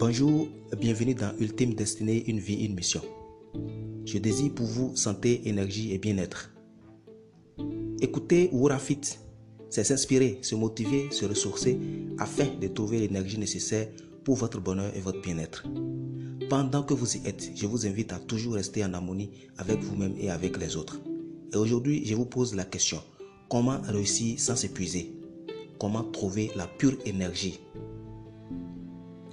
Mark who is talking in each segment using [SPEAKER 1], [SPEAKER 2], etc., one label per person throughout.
[SPEAKER 1] Bonjour, bienvenue dans Ultime Destinée, une vie, une mission. Je désire pour vous santé, énergie et bien-être. Écoutez Wourafit, c'est s'inspirer, se motiver, se ressourcer afin de trouver l'énergie nécessaire pour votre bonheur et votre bien-être. Pendant que vous y êtes, je vous invite à toujours rester en harmonie avec vous-même et avec les autres. Et aujourd'hui, je vous pose la question, comment réussir sans s'épuiser? Comment trouver la pure énergie?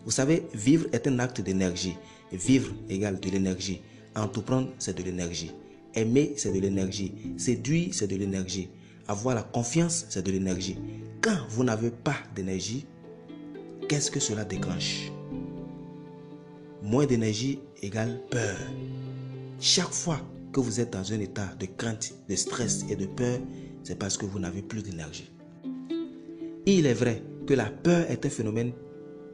[SPEAKER 1] Vous savez, vivre est un acte d'énergie. Vivre égale de l'énergie. Entreprendre, c'est de l'énergie. Aimer, c'est de l'énergie. Séduire, c'est de l'énergie. Avoir la confiance, c'est de l'énergie. Quand vous n'avez pas d'énergie, qu'est-ce que cela déclenche? Moins d'énergie égale peur. Chaque fois que vous êtes dans un état de crainte, de stress et de peur, c'est parce que vous n'avez plus d'énergie. Il est vrai que la peur est un phénomène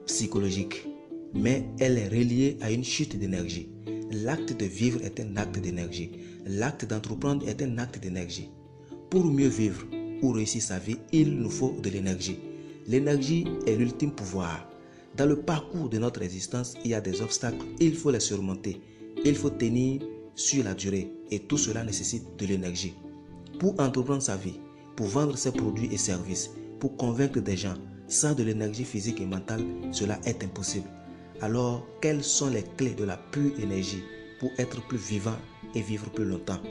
[SPEAKER 1] psychologique, mais elle est reliée à une chute d'énergie. L'acte de vivre est un acte d'énergie. L'acte d'entreprendre est un acte d'énergie. Pour mieux vivre ou réussir sa vie, il nous faut de l'énergie. L'énergie est l'ultime pouvoir. Dans le parcours de notre existence, il y a des obstacles, il faut les surmonter. Il faut tenir sur la durée et tout cela nécessite de l'énergie. Pour entreprendre sa vie, pour vendre ses produits et services, pour convaincre des gens, sans de l'énergie physique et mentale, cela est impossible. Alors, quelles sont les clés de la pure énergie pour être plus vivant et vivre plus longtemps?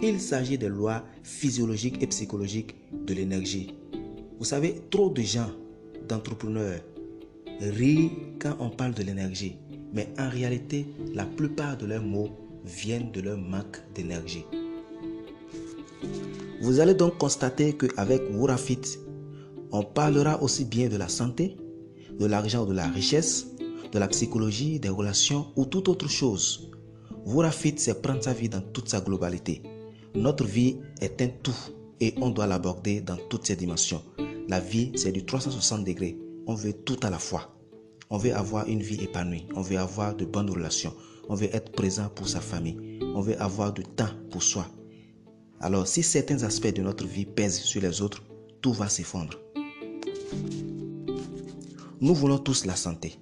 [SPEAKER 1] Il s'agit des lois physiologiques et psychologiques de l'énergie. Vous savez, trop de gens, d'entrepreneurs, rient quand on parle de l'énergie. Mais en réalité, la plupart de leurs mots viennent de leur manque d'énergie. Vous allez donc constater qu'avec Wurafit, on parlera aussi bien de la santé, de l'argent ou de la richesse, de la psychologie, des relations ou toute autre chose. Vourafit, c'est prendre sa vie dans toute sa globalité. Notre vie est un tout et on doit l'aborder dans toutes ses dimensions. La vie, c'est du 360 degrés. On veut tout à la fois. On veut avoir une vie épanouie. On veut avoir de bonnes relations. On veut être présent pour sa famille. On veut avoir du temps pour soi. Alors, si certains aspects de notre vie pèsent sur les autres, tout va s'effondrer. Nous voulons tous la santé.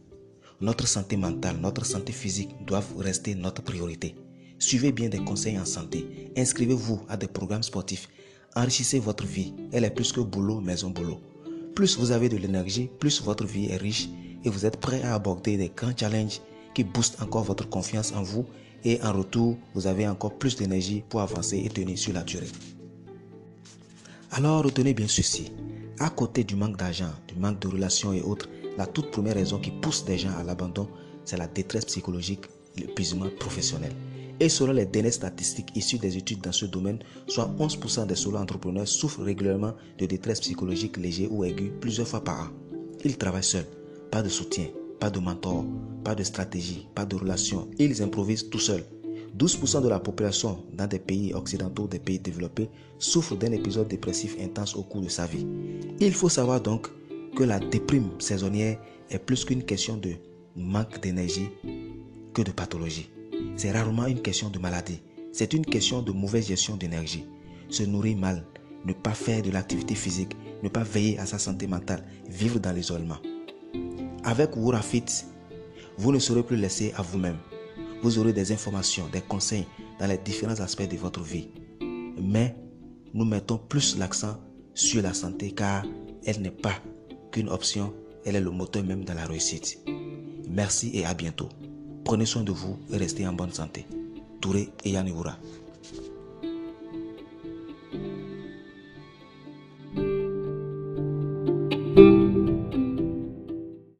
[SPEAKER 1] Notre santé mentale, notre santé physique doivent rester notre priorité. Suivez bien des conseils en santé. Inscrivez-vous à des programmes sportifs. Enrichissez votre vie. Elle est plus que boulot, maison, boulot. Plus vous avez de l'énergie, plus votre vie est riche et vous êtes prêt à aborder des grands challenges qui boostent encore votre confiance en vous et en retour, vous avez encore plus d'énergie pour avancer et tenir sur la durée. Alors retenez bien ceci. À côté du manque d'argent, du manque de relations et autres, la toute première raison qui pousse des gens à l'abandon, c'est la détresse psychologique, l'épuisement professionnel. Et selon les dernières statistiques issues des études dans ce domaine, soit 11% des solo-entrepreneurs souffrent régulièrement de détresse psychologique légère ou aiguë plusieurs fois par an. Ils travaillent seuls, pas de soutien, pas de mentor, pas de stratégie, pas de relation. Ils improvisent tout seuls. 12% de la population dans des pays occidentaux, des pays développés, souffre d'un épisode dépressif intense au cours de sa vie. Il faut savoir donc que la déprime saisonnière est plus qu'une question de manque d'énergie que de pathologie. C'est rarement une question de maladie. C'est une question de mauvaise gestion d'énergie. Se nourrir mal, ne pas faire de l'activité physique, ne pas veiller à sa santé mentale, vivre dans l'isolement. Avec Wurafit, vous ne serez plus laissé à vous-même. Vous aurez des informations, des conseils dans les différents aspects de votre vie. Mais nous mettons plus l'accent sur la santé car elle n'est pas qu'une option, elle est le moteur même de la réussite. Merci et à bientôt. Prenez soin de vous et restez en bonne santé. Touré et Yannivoura.